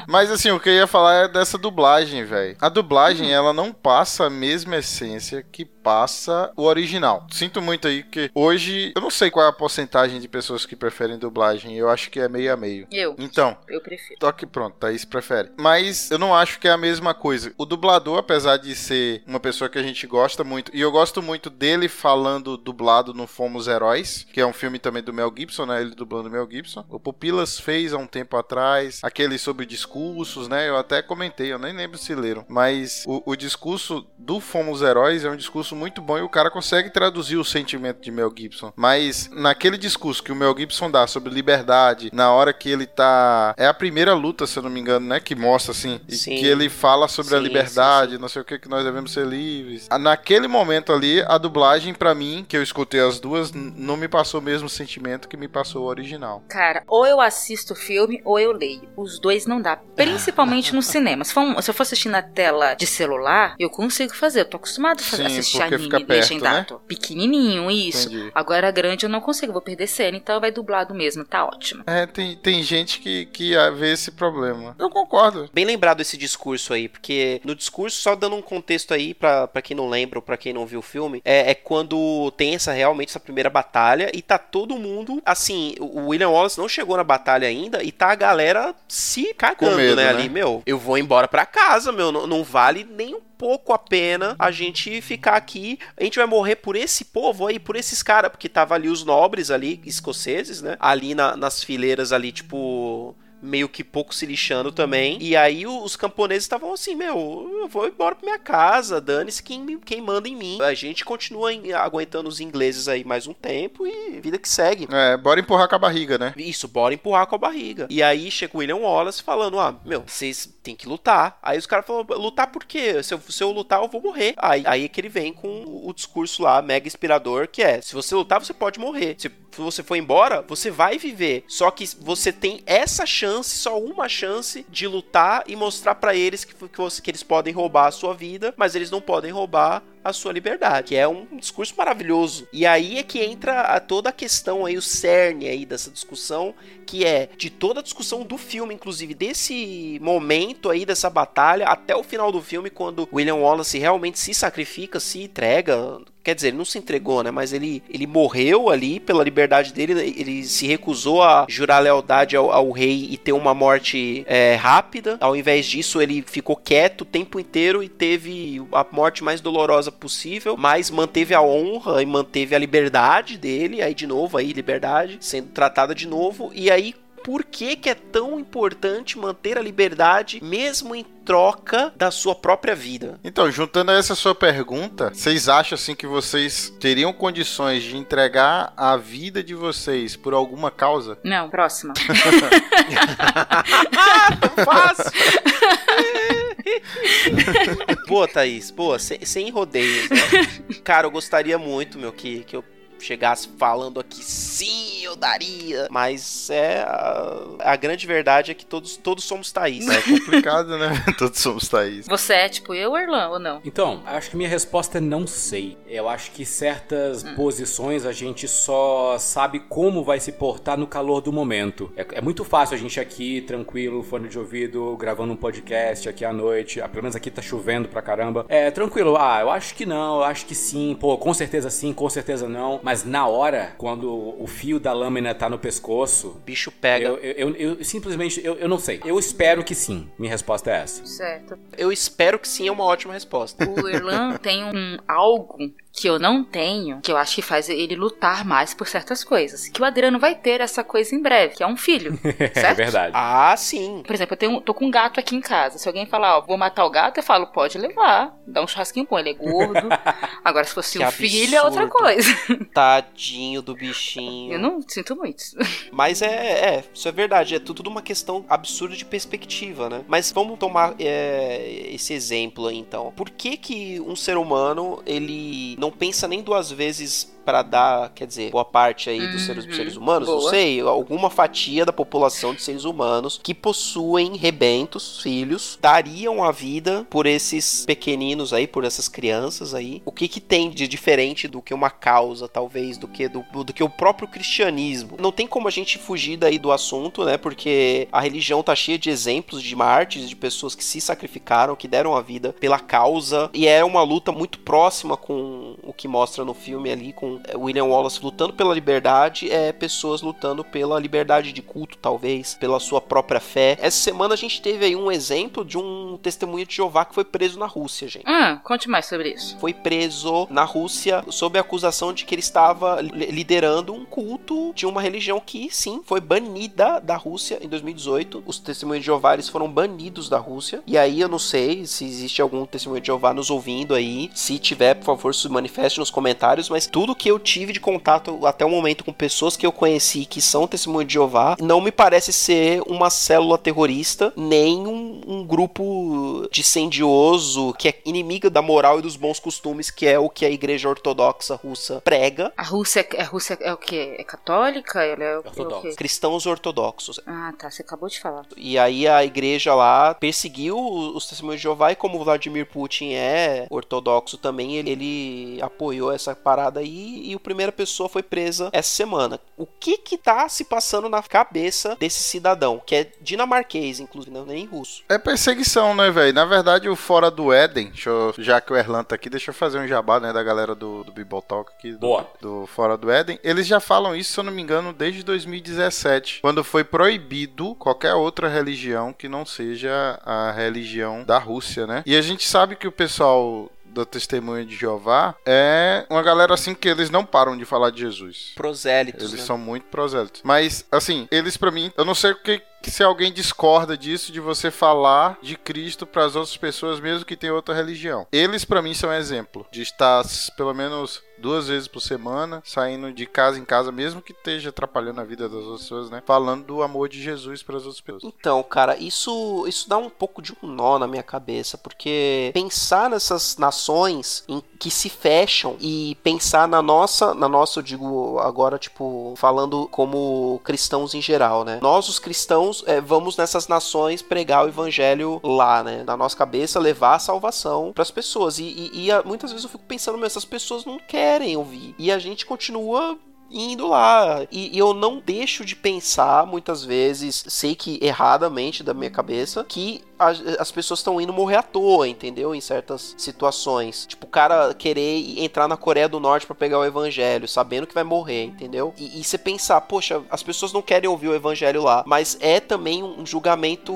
Mas, assim, o que eu ia falar é dessa dublagem, velho. A dublagem, ela não passa a mesma essência que passa o original. Sinto muito aí que hoje, eu não sei qual é a porcentagem de pessoas que preferem dublagem, eu acho que é meio a meio. Eu. Então, Eu prefiro. Toque pronto, Thaís prefere. Mas eu não acho que é a mesma coisa. O dublador, apesar de ser uma pessoa que a gente gosta muito, e eu gosto muito dele falando dublado no Fomos Heróis, que é um filme também do Mel Gibson, né? Ele dublando Mel Gibson. O Pupilas fez há um tempo atrás, aquele sobre discursos, né? Eu até comentei, eu nem lembro se leram. Mas o, o discurso do Fomos Heróis é um discurso muito bom e o cara consegue traduzir o sentimento de Mel Gibson. Mas naquele discurso que o Mel Gibson dá sobre liberdade, na hora que ele tá. É a primeira luta, se eu não me engano, né? Que mostra assim. e Sim. Que ele fala sobre a Sim, liberdade, não sei o que, que nós devemos ser livres. Ah, Naquele momento ali, a dublagem, pra mim, que eu escutei as duas, não me passou o mesmo sentimento que me passou o original. Cara, ou eu assisto o filme ou eu leio. Os dois não dá. Principalmente no cinema. Se um- se eu for assistir na tela de celular, eu consigo fazer. Eu tô acostumado a fazer, assistir anime fica perto, legendado. Pequenininho, isso. Entendi. Agora grande eu não consigo, vou perder cena, então vai dublado mesmo, tá ótimo. É, tem, tem gente que, que vê esse problema. Eu concordo. Bem lembrado esse discurso aí, porque no discurso, só dando um contexto aí pra, pra quem não lembra ou pra quem não viu o filme, é, é quando tem essa realmente essa primeira batalha e tá todo mundo, assim, o William Wallace não chegou na batalha ainda e tá a galera se cagando, medo, né, né? ali, meu, eu vou embora pra casa, meu, não, não vale nem um pouco a pena a gente ficar aqui, a gente vai morrer por esse povo aí, por esses caras, porque tava ali os nobres ali, escoceses, né, ali na- nas fileiras ali, tipo meio que pouco se lixando também. E aí os camponeses estavam assim, meu, eu vou embora pra minha casa, dane-se quem, quem manda em mim. A gente continua aguentando os ingleses aí mais um tempo e vida que segue. É, bora empurrar com a barriga, né? Isso, bora empurrar com a barriga. E aí chega o William Wallace falando: Ah, meu, vocês têm que lutar. Aí os caras falam: Lutar por quê? Se eu, se eu lutar, eu vou morrer. Aí, aí é que ele vem com o discurso lá, mega inspirador, que é: Se você lutar, você pode morrer. Se você for embora, você vai viver. Só que você tem essa chance, só uma chance, de lutar e mostrar pra eles que, que, que eles podem roubar a sua vida, mas eles não podem roubar a sua liberdade, que é um discurso maravilhoso. E aí é que entra a toda a questão aí, o cerne aí dessa discussão, que é de toda a discussão do filme, inclusive desse momento aí dessa batalha até o final do filme, quando William Wallace realmente se sacrifica, se entrega. Quer dizer, ele não se entregou, né? Mas ele, ele morreu ali pela liberdade dele. Ele se recusou a jurar lealdade ao, ao rei e ter uma morte é, rápida. Ao invés disso, ele ficou quieto o tempo inteiro e teve a morte mais dolorosa possível. Mas manteve a honra e manteve a liberdade dele. Aí, de novo, aí, liberdade sendo tratada de novo. E aí, por que, que é tão importante manter a liberdade mesmo em troca da sua própria vida? Então, juntando a essa sua pergunta, vocês acham assim que vocês teriam condições de entregar a vida de vocês por alguma causa? Não, próxima. Tão fácil! boa, Thaís, boa, sem, sem rodeios, né? Cara, eu gostaria muito, meu, que, que eu chegasse falando aqui, sim, eu daria. Mas é. A, a grande verdade é que todos, todos somos Thaís. É complicado, né? Todos somos Thaís. Você é tipo eu, Erlan, ou não? Então, acho que minha resposta é não sei. Eu acho que certas Hum. posições a gente só sabe como vai se portar no calor do momento. É, é muito fácil a gente aqui, tranquilo, fone de ouvido, gravando um podcast aqui à noite. Ah, pelo menos aqui tá chovendo pra caramba. É, tranquilo. Ah, eu acho que não, eu acho que sim. Pô, com certeza sim, com certeza não. Mas na hora, quando o fio da lâmina tá no pescoço, bicho pega. Eu, eu, eu- eu simplesmente, eu, eu não sei. Eu espero que sim. Minha resposta é essa. Certo. Eu espero que sim, é uma ótima resposta. O Erlan tem um algo que eu não tenho, que eu acho que faz ele lutar mais por certas coisas. Que o Adriano vai ter essa coisa em breve, que é um filho. é certo? verdade. Ah, sim. Por exemplo, eu tenho, tô com um gato aqui em casa. Se alguém falar, ó, vou matar o gato, eu falo, pode levar. Dá um churrasquinho bom, ele é gordo. Agora, se fosse Que um filho, é outra absurdo. coisa. Tadinho do bichinho. Eu não sinto muito. Mas é, é, isso é verdade, é tudo uma questão absurda de perspectiva, né? Mas vamos tomar é, esse exemplo aí então. Por que que um ser humano, ele não pensa nem duas vezes pra dar, quer dizer, boa parte aí dos seres, dos seres humanos, não Boa. sei, alguma fatia da população de seres humanos que possuem rebentos, filhos, dariam a vida por esses pequeninos aí, por essas crianças aí. O que que tem de diferente do que uma causa, talvez, do que do, do que o próprio cristianismo? Não tem como a gente fugir daí do assunto, né? Porque a religião tá cheia de exemplos de mártires, de pessoas que se sacrificaram, que deram a vida pela causa, e é uma luta muito próxima com o que mostra no filme ali, com é, William Wallace lutando pela liberdade, é pessoas lutando pela liberdade de culto, talvez, pela sua própria fé. Essa semana a gente teve aí um exemplo de um testemunho de Jeová que foi preso na Rússia, gente. Hum, conte mais sobre isso. Foi preso na Rússia sob a acusação de que ele estava li- liderando um culto de uma religião que, sim, foi banida da Rússia em 2018. Os testemunhos de Jeová eles foram banidos da Rússia. E aí eu não sei se existe algum testemunho de Jeová nos ouvindo aí. Se tiver, por favor, se manifeste nos comentários. Mas tudo que eu tive de contato até o momento com pessoas que eu conheci que são testemunho de Jeová não me parece ser uma célula terrorista, nem um, um grupo dissendioso que é inimiga da moral e dos bons costumes, que é o que a igreja ortodoxa russa prega. A Rússia, a Rússia é o quê? É católica? Ela é o, é o quê? Cristãos ortodoxos. Ah, tá. Você acabou de falar. E aí a igreja lá perseguiu os testemunhos de Jeová e como o Vladimir Putin é ortodoxo também, ele, ele apoiou essa parada aí e a primeira pessoa foi presa essa semana. O que que tá se passando na cabeça desse cidadão, que é dinamarquês, inclusive, não é nem russo? É perseguição, né, velho? Na verdade, o Fora do Éden, deixa eu- já que o Erlan tá aqui, deixa eu fazer um jabá, né, da galera do, do Bible Talk aqui. Do, Do Fora do Éden. Eles já falam isso, se eu não me engano, desde 2017, quando foi proibido qualquer outra religião que não seja a religião da Rússia, né? E a gente sabe que o pessoal do Testemunho de Jeová é uma galera assim que eles não param de falar de Jesus. Prosélitos. Eles né? são muito prosélitos. Mas, assim, eles pra mim, eu não sei o que, que se alguém discorda disso, de você falar de Cristo pras outras pessoas, mesmo que tenham outra religião. Eles pra mim são exemplo de estar pelo menos duas vezes por semana, saindo de casa em casa, mesmo que esteja atrapalhando a vida das outras pessoas, né? Falando do amor de Jesus pras outras pessoas. Então, cara, isso, isso dá um pouco de um nó na minha cabeça, porque pensar nessas nações em que se fecham e pensar na nossa, na nossa, eu digo agora, tipo, falando como cristãos em geral, né? Nós, os cristãos, é, vamos nessas nações pregar o evangelho lá, né? Na nossa cabeça, levar a salvação pras pessoas. E, e- e, muitas vezes eu fico pensando, mas essas pessoas não querem ouvir. E a gente continua indo lá. E, e eu não deixo de pensar, muitas vezes, sei que erradamente da minha cabeça, que as pessoas estão indo morrer à toa, entendeu? Em certas situações. Tipo, o cara querer entrar na Coreia do Norte pra pegar o evangelho, sabendo que vai morrer, entendeu? E, e você pensar, poxa, as pessoas não querem ouvir o evangelho lá, mas é também um julgamento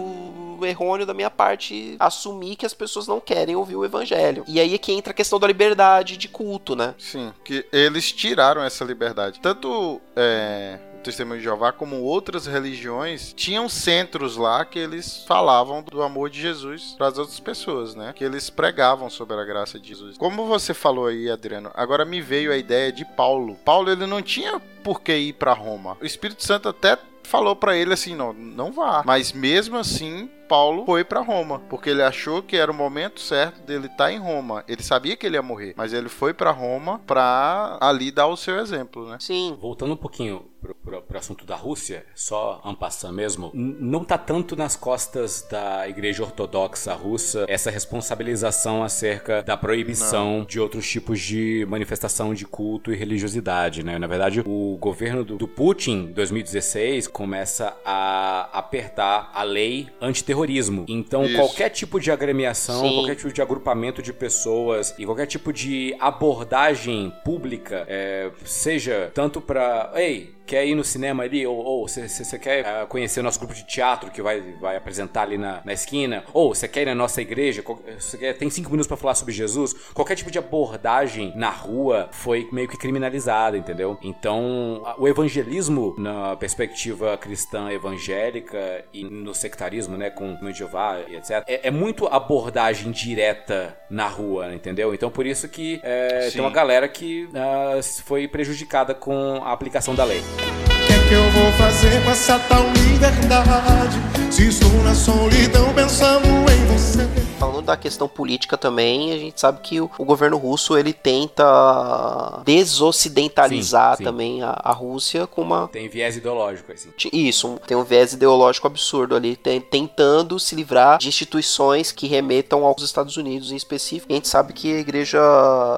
errôneo da minha parte assumir que as pessoas não querem ouvir o evangelho. E aí é que entra a questão da liberdade de culto, né? Sim, que eles tiraram essa liberdade. Tanto é, Testemunho de Jeová como outras religiões tinham centros lá que eles falavam do amor de Jesus para as outras pessoas, né? Que eles pregavam sobre a graça de Jesus. Como você falou aí, Adriano, agora me veio a ideia de Paulo. Paulo ele não tinha por que ir para Roma. O Espírito Santo até falou para ele assim, não, não vá. Mas mesmo assim, Paulo foi para Roma, porque ele achou que era o momento certo dele estar em Roma. Ele sabia que ele ia morrer, mas ele foi para Roma para ali dar o seu exemplo, né? Sim. Voltando um pouquinho pro, pro, pro assunto da Rússia, só ampassando mesmo, não tá tanto nas costas da Igreja Ortodoxa Russa essa responsabilização acerca da proibição de outros tipos de manifestação de culto e religiosidade, né? Na verdade, o governo do, do Putin, em 2016, começa a apertar a lei antiterrorismo. Então, Isso. qualquer tipo de agremiação, Sim. qualquer tipo de agrupamento de pessoas e qualquer tipo de abordagem pública, é, seja tanto pra. Ei, quer ir no cinema ali? Ou você quer ah, conhecer o nosso grupo de teatro que vai, vai apresentar ali na, na esquina? Ou você quer ir na nossa igreja? Você quer, tem cinco minutos pra falar sobre Jesus? Qualquer tipo de abordagem na rua foi meio que criminalizada, entendeu? Então, a- o evangelismo na perspectiva cristã evangélica e no sectarismo, né, com o Jeová e etc. É, é muito abordagem direta na rua, entendeu? Então, por isso que é, tem uma galera que ah, foi prejudicada com a aplicação da lei. O que eu vou fazer com essa tal liberdade? Se estou na solidão pensando em você. Falando da questão política também, a gente sabe que o, o governo russo ele tenta desocidentalizar Sim, sim. também a, a Rússia com uma Tem viés ideológico, assim. isso, tem um viés ideológico absurdo ali, tem- tentando se livrar de instituições que remetam aos Estados Unidos em específico. E a gente sabe que a igreja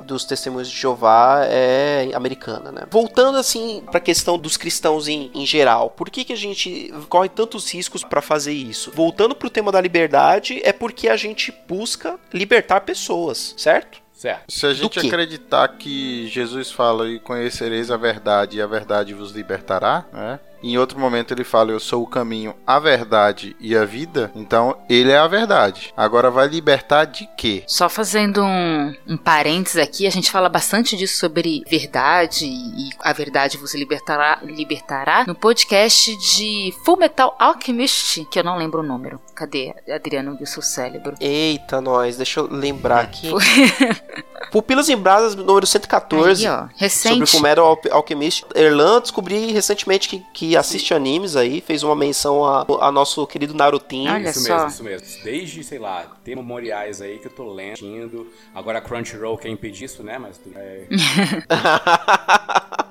dos testemunhos de Jeová é americana, né? Voltando assim para a questão dos cristãos em, em geral, por que, que a gente corre tantos riscos para fazer isso? Voltando pro tema da liberdade, é porque a gente busca libertar pessoas, certo? Certo. Se a gente acreditar que Jesus fala e conhecereis a verdade e a verdade vos libertará, né? Em outro momento ele fala eu sou o caminho, a verdade e a vida, então ele é a verdade. Agora vai libertar de quê? Só fazendo um, um parênteses aqui, a gente fala bastante disso sobre verdade e a verdade vos libertará, libertará no podcast de Full Metal Alchemist, que eu não lembro o número. Cadê, Adriano, e o seu cérebro? Eita, nós, deixa eu lembrar aqui. Pupilas em Brasas, número 114. Aí, ó, Sobre recente. o Fumero Al Alchemist. Erlan, descobri recentemente que, que assiste animes aí, fez uma menção a, a nosso querido Narutinho. Olha isso só. mesmo, isso mesmo. Desde, sei lá, tem memoriais aí que eu tô lendo. Agora a Crunchyroll quer impedir isso, né? Mas tudo é...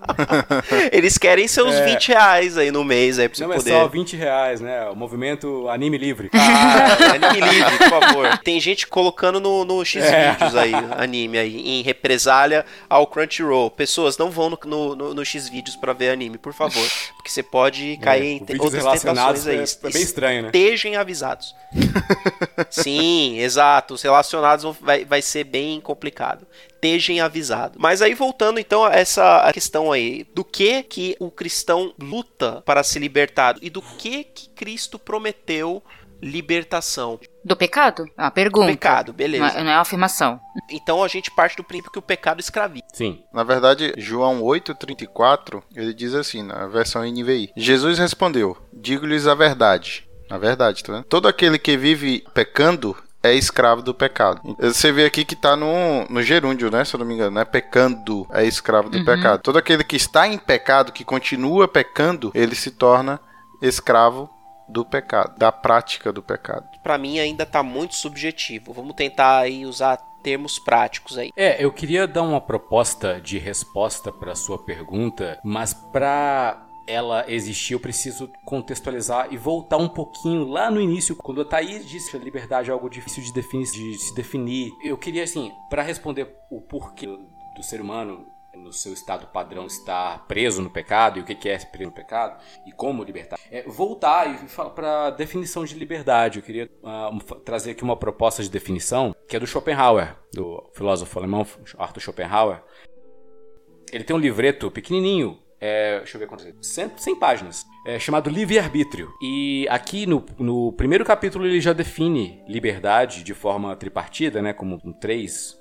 Eles querem seus 20 reais aí no mês aí pra você Não é poder. só 20 reais, né? O movimento Anime Livre. Ah, anime livre, por favor. Tem gente colocando no, no É. X-Vídeos aí, anime aí, em represália ao Crunchyroll. Pessoas, não vão no, no, no- no X-Vídeos pra ver anime, por favor. Porque você pode cair em te- É, outras tentações aí. é- é bem estranho, né? Estejam avisados. Sim, exato. Os relacionados vão- vai, vai ser bem complicado. Estejam avisados. Mas aí voltando então a essa questão aí, do que que o cristão luta para se libertar e do que que Cristo prometeu libertação. Do pecado? É uma pergunta. Pecado, beleza. Não é, não é uma afirmação. Então a gente parte do princípio que o pecado escraviza. Sim. Na verdade, João 8,34, ele diz assim, na versão NVI. Jesus respondeu, digo-lhes a verdade. A verdade, tá vendo? Todo aquele que vive pecando é escravo do pecado. Você vê aqui que tá no, no gerúndio, né? Se eu não me engano, né? Pecando é escravo do Uhum. pecado. Todo aquele que está em pecado, que continua pecando, ele se torna escravo do pecado, da prática do pecado. Pra mim ainda tá muito subjetivo. Vamos tentar aí usar termos práticos aí. É, eu queria dar uma proposta de resposta para sua pergunta, mas para ela existir, eu preciso contextualizar e voltar um pouquinho lá no início, quando a Thaís disse que a liberdade é algo difícil de, definir, de se definir. Eu queria, assim, para responder o porquê do ser humano no seu estado padrão estar preso no pecado e o que é preso no pecado e como libertar. É, voltar e falar para a definição de liberdade. Eu queria um, fa- trazer aqui uma proposta de definição que é do Schopenhauer, do filósofo alemão Arthur Schopenhauer. Ele tem um livreto pequenininho, é, deixa eu ver quantas, 100, 100 páginas, é, chamado Livre-Arbítrio. E aqui no, no primeiro capítulo ele já define liberdade de forma tripartida, né, como com três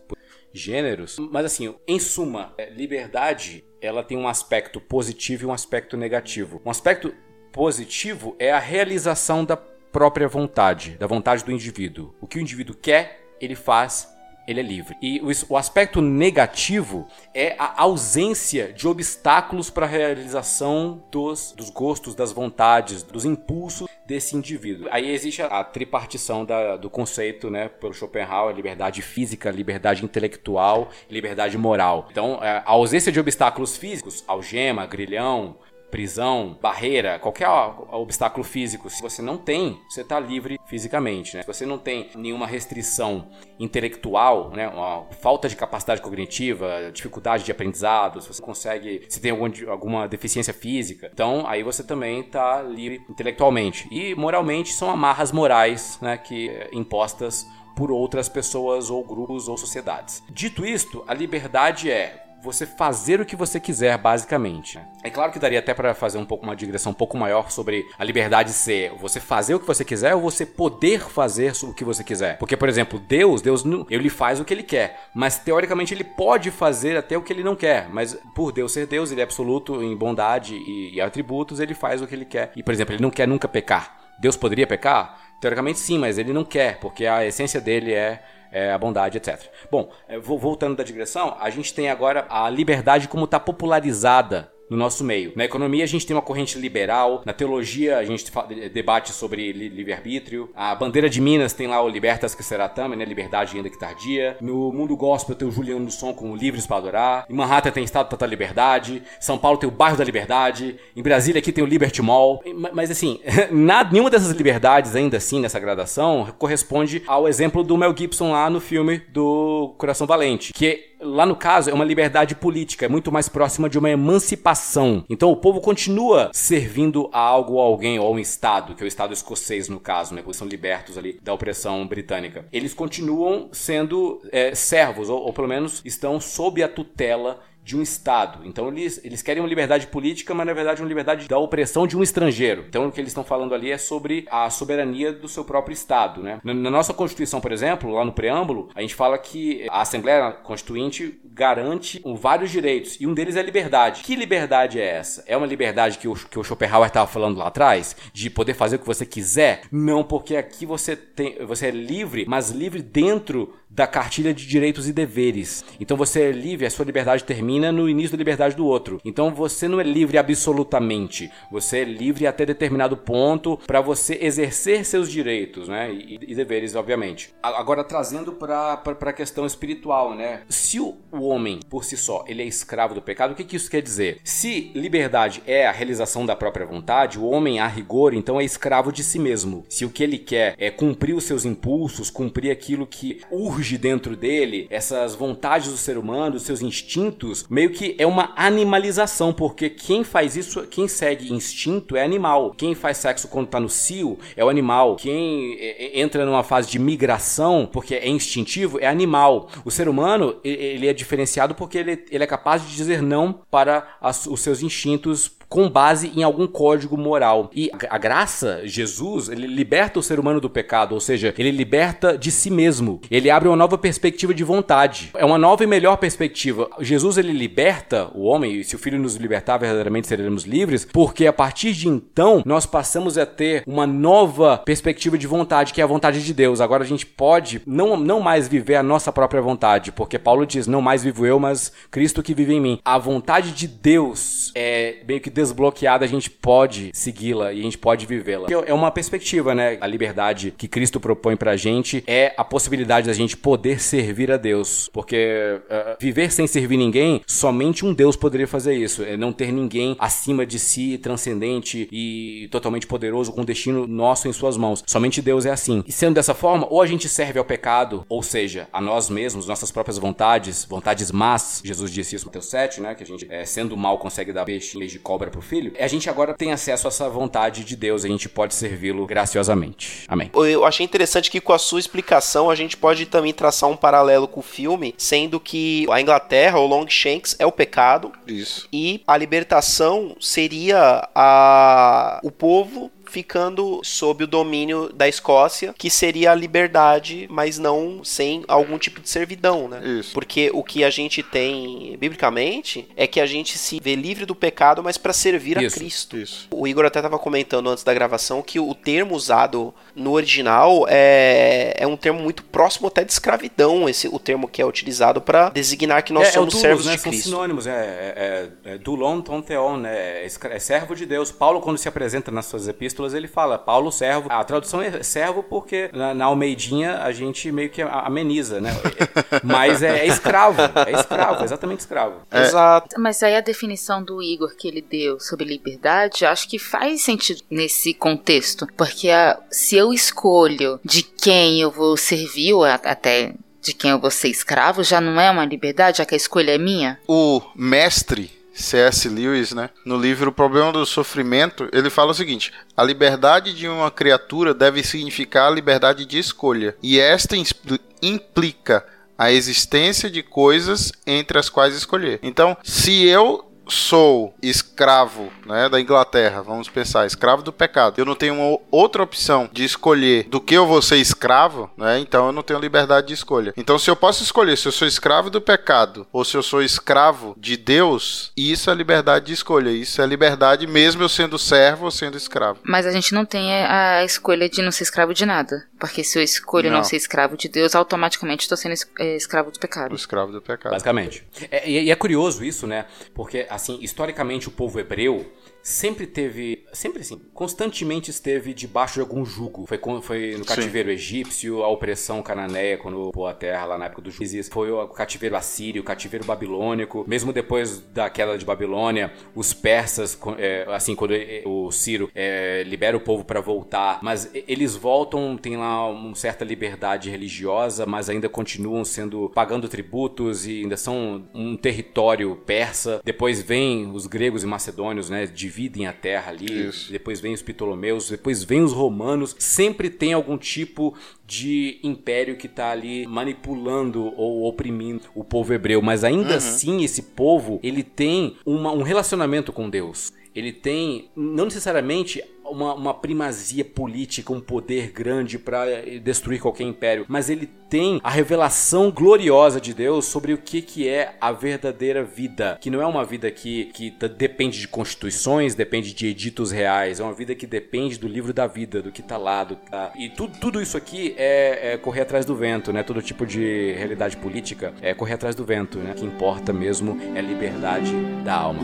gêneros. Mas assim, em suma, é, liberdade ela tem um aspecto positivo e um aspecto negativo. Um aspecto positivo é a realização da própria vontade, da vontade do indivíduo. O que o indivíduo quer, ele faz, ele é livre. E o, aspecto negativo é a ausência de obstáculos para a realização dos, dos gostos, das vontades, dos impulsos desse indivíduo. Aí existe a, a tripartição da- do conceito, né, pelo Schopenhauer, liberdade física, liberdade intelectual liberdade moral. Então, é, a ausência de obstáculos físicos, algema, grilhão, prisão, barreira, qualquer obstáculo físico, se você não tem, você está livre fisicamente. Né? Se você não tem nenhuma restrição intelectual, né? uma falta de capacidade cognitiva, dificuldade de aprendizado, se você consegue, se tem algum, alguma deficiência física, então aí você também está livre intelectualmente. E moralmente são amarras morais né? que eh, impostas por outras pessoas ou grupos ou sociedades. Dito isto, a liberdade é você fazer o que você quiser, basicamente. É claro que daria até para fazer um pouco uma digressão um pouco maior sobre a liberdade ser você fazer o que você quiser ou você poder fazer o que você quiser. Porque, por exemplo, Deus, Deus ele faz o que ele quer, mas teoricamente ele pode fazer até o que ele não quer. Mas por Deus ser Deus, ele é absoluto em bondade e, e atributos, ele faz o que ele quer. E, por exemplo, ele não quer nunca pecar. Deus poderia pecar? Teoricamente sim, mas ele não quer, porque a essência dele é, é a bondade, etc. Bom, vo- voltando da digressão, a gente tem agora a liberdade como está popularizada no nosso meio. Na economia a gente tem uma corrente liberal, na teologia a gente debate sobre li- livre-arbítrio, a bandeira de Minas tem lá o Libertas que será também, né, liberdade ainda que tardia. No mundo gospel tem o Juliano do Som com Livres para Adorar. Em Manhattan tem Estado Total Liberdade. São Paulo tem o Bairro da Liberdade. Em Brasília aqui tem o Liberty Mall. Ma- Mas assim, nada, nenhuma dessas liberdades ainda assim nessa gradação corresponde ao exemplo do Mel Gibson lá no filme do Coração Valente, que lá no caso é uma liberdade política, é muito mais próxima de uma emancipação. Então o povo continua servindo a algo ou alguém ou a um estado, que é o estado escocês no caso, né, porque são libertos ali da opressão britânica. Eles continuam sendo é, servos ou, ou pelo menos estão sob a tutela de um Estado. Então eles, eles querem uma liberdade política, mas na verdade uma liberdade da opressão de um estrangeiro. Então o que eles estão falando ali é sobre a soberania do seu próprio Estado. Né? Na, na nossa Constituição, por exemplo, lá no preâmbulo, a gente fala que a Assembleia Constituinte garante vários direitos e um deles é a liberdade. Que liberdade é essa? É uma liberdade que o, que o Schopenhauer estava falando lá atrás? De poder fazer o que você quiser? Não, porque aqui você, tem, você é livre, mas livre dentro da cartilha de direitos e deveres. Então você é livre, a sua liberdade termina no início da liberdade do outro. Então você não é livre absolutamente. Você é livre até determinado ponto para você exercer seus direitos, né? E, e deveres, obviamente. Agora trazendo para a questão espiritual, né? Se o, o homem por si só ele é escravo do pecado, o que, que isso quer dizer? Se liberdade é a realização da própria vontade, o homem a rigor então é escravo de si mesmo. Se o que ele quer é cumprir os seus impulsos, cumprir aquilo que urge dentro dele, essas vontades do ser humano, os seus instintos, meio que é uma animalização, porque quem faz isso, quem segue instinto é animal. Quem faz sexo quando tá no cio é o animal. Quem é, é, entra numa fase de migração, porque é instintivo, é animal. O ser humano, ele é diferenciado porque ele, ele é capaz de dizer não para os seus instintos com base em algum código moral. E a graça, Jesus, ele liberta o ser humano do pecado, ou seja, ele liberta de si mesmo. Ele abre uma nova perspectiva de vontade. É uma nova e melhor perspectiva. Jesus, ele liberta o homem, e se o Filho nos libertar, verdadeiramente seremos livres, porque a partir de então, nós passamos a ter uma nova perspectiva de vontade, que é a vontade de Deus. Agora a gente pode não, não mais viver a nossa própria vontade, porque Paulo diz, não mais vivo eu, mas Cristo que vive em mim. A vontade de Deus é meio que desbloqueada, a gente pode segui-la e a gente pode vivê-la. É uma perspectiva, né? A liberdade que Cristo propõe pra gente é a possibilidade da gente poder servir a Deus. Porque uh, viver sem servir ninguém, somente um Deus poderia fazer isso. É não ter ninguém acima de si, transcendente e totalmente poderoso, com destino nosso em suas mãos. Somente Deus é assim. E sendo dessa forma, ou a gente serve ao pecado, ou seja, a nós mesmos, nossas próprias vontades, vontades más. Jesus disse isso no Mateus 7, né? Que a gente, é, sendo mal, consegue dar peixe vez de cobra pro filho. A gente agora tem acesso a essa vontade de Deus, a gente pode servi-lo graciosamente. Amém. Eu achei interessante que com a sua explicação a gente pode também traçar um paralelo com o filme, sendo que a Inglaterra, o Longshanks, é o pecado. Isso. E a libertação seria a o povo ficando sob o domínio da Escócia, que seria a liberdade, mas não sem algum tipo de servidão, né? Isso. Porque o que a gente tem biblicamente é que a gente se vê livre do pecado, mas para servir a Isso, Cristo. Isso. O Igor até estava comentando antes da gravação que o termo usado no original é, é um termo muito próximo até de escravidão, esse o termo que é utilizado para designar que nós é, somos é o doulos, servos né? de São Cristo. sinônimos, é, é, é, é dulon ton theon, né? É, é servo de Deus. Paulo, quando se apresenta nas suas epístolas, ele fala, Paulo servo. A tradução é servo porque na, na Almeidinha a gente meio que ameniza, né? Mas é, é escravo, é escravo, exatamente escravo. Exato. Mas aí a definição do Igor que ele deu sobre liberdade, acho que faz sentido nesse contexto. Porque a- se eu escolho de quem eu vou servir, ou a- até de quem eu vou ser escravo, já não é uma liberdade, já que a escolha é minha? O mestre C.S. Lewis, né, no livro O Problema do Sofrimento, ele fala o seguinte: a liberdade de uma criatura deve significar a liberdade de escolha, e esta impl- implica a existência de coisas entre as quais escolher. Então, se eu sou escravo né, da Inglaterra, vamos pensar, escravo do pecado, eu não tenho uma outra opção de escolher do que eu vou ser escravo, né, então eu não tenho liberdade de escolha. Então, se eu posso escolher se eu sou escravo do pecado ou se eu sou escravo de Deus, isso é liberdade de escolha. Isso é liberdade mesmo eu sendo servo ou sendo escravo. Mas a gente não tem a escolha de não ser escravo de nada. Porque se eu escolho não, Não. ser escravo de Deus, automaticamente estou sendo é, escravo do pecado. O escravo do pecado. Basicamente. É, e, e é curioso isso, né? Porque assim, historicamente o povo hebreu sempre teve, sempre assim, constantemente esteve debaixo de algum jugo. Foi, foi no cativeiro egípcio, a opressão cananeia, quando pôs a terra lá na época dos juízes, foi o cativeiro assírio, o cativeiro babilônico. Mesmo depois da queda de Babilônia, os persas, é, assim, quando o Ciro é, libera o povo para voltar, mas eles voltam, tem lá uma certa liberdade religiosa, mas ainda continuam sendo pagando tributos e ainda são um território persa. Depois vem os gregos e macedônios, né, dividem a terra ali. Depois vem os ptolomeus, depois vem os romanos. Sempre tem algum tipo de império que tá ali manipulando ou oprimindo o povo hebreu, mas ainda Uhum. assim esse povo, ele tem uma- um relacionamento com Deus. Ele tem, não necessariamente uma, uma primazia política, um poder grande para destruir qualquer império, mas ele tem a revelação gloriosa de Deus sobre o que, que é a verdadeira vida, que não é uma vida que, que depende de constituições, depende de editos reais, é uma vida que depende do livro da vida, do que tá lá, do que tá... E tudo, tudo isso aqui é, é correr atrás do vento, né? Todo tipo de realidade política é correr atrás do vento, né? O que importa mesmo é a liberdade da alma.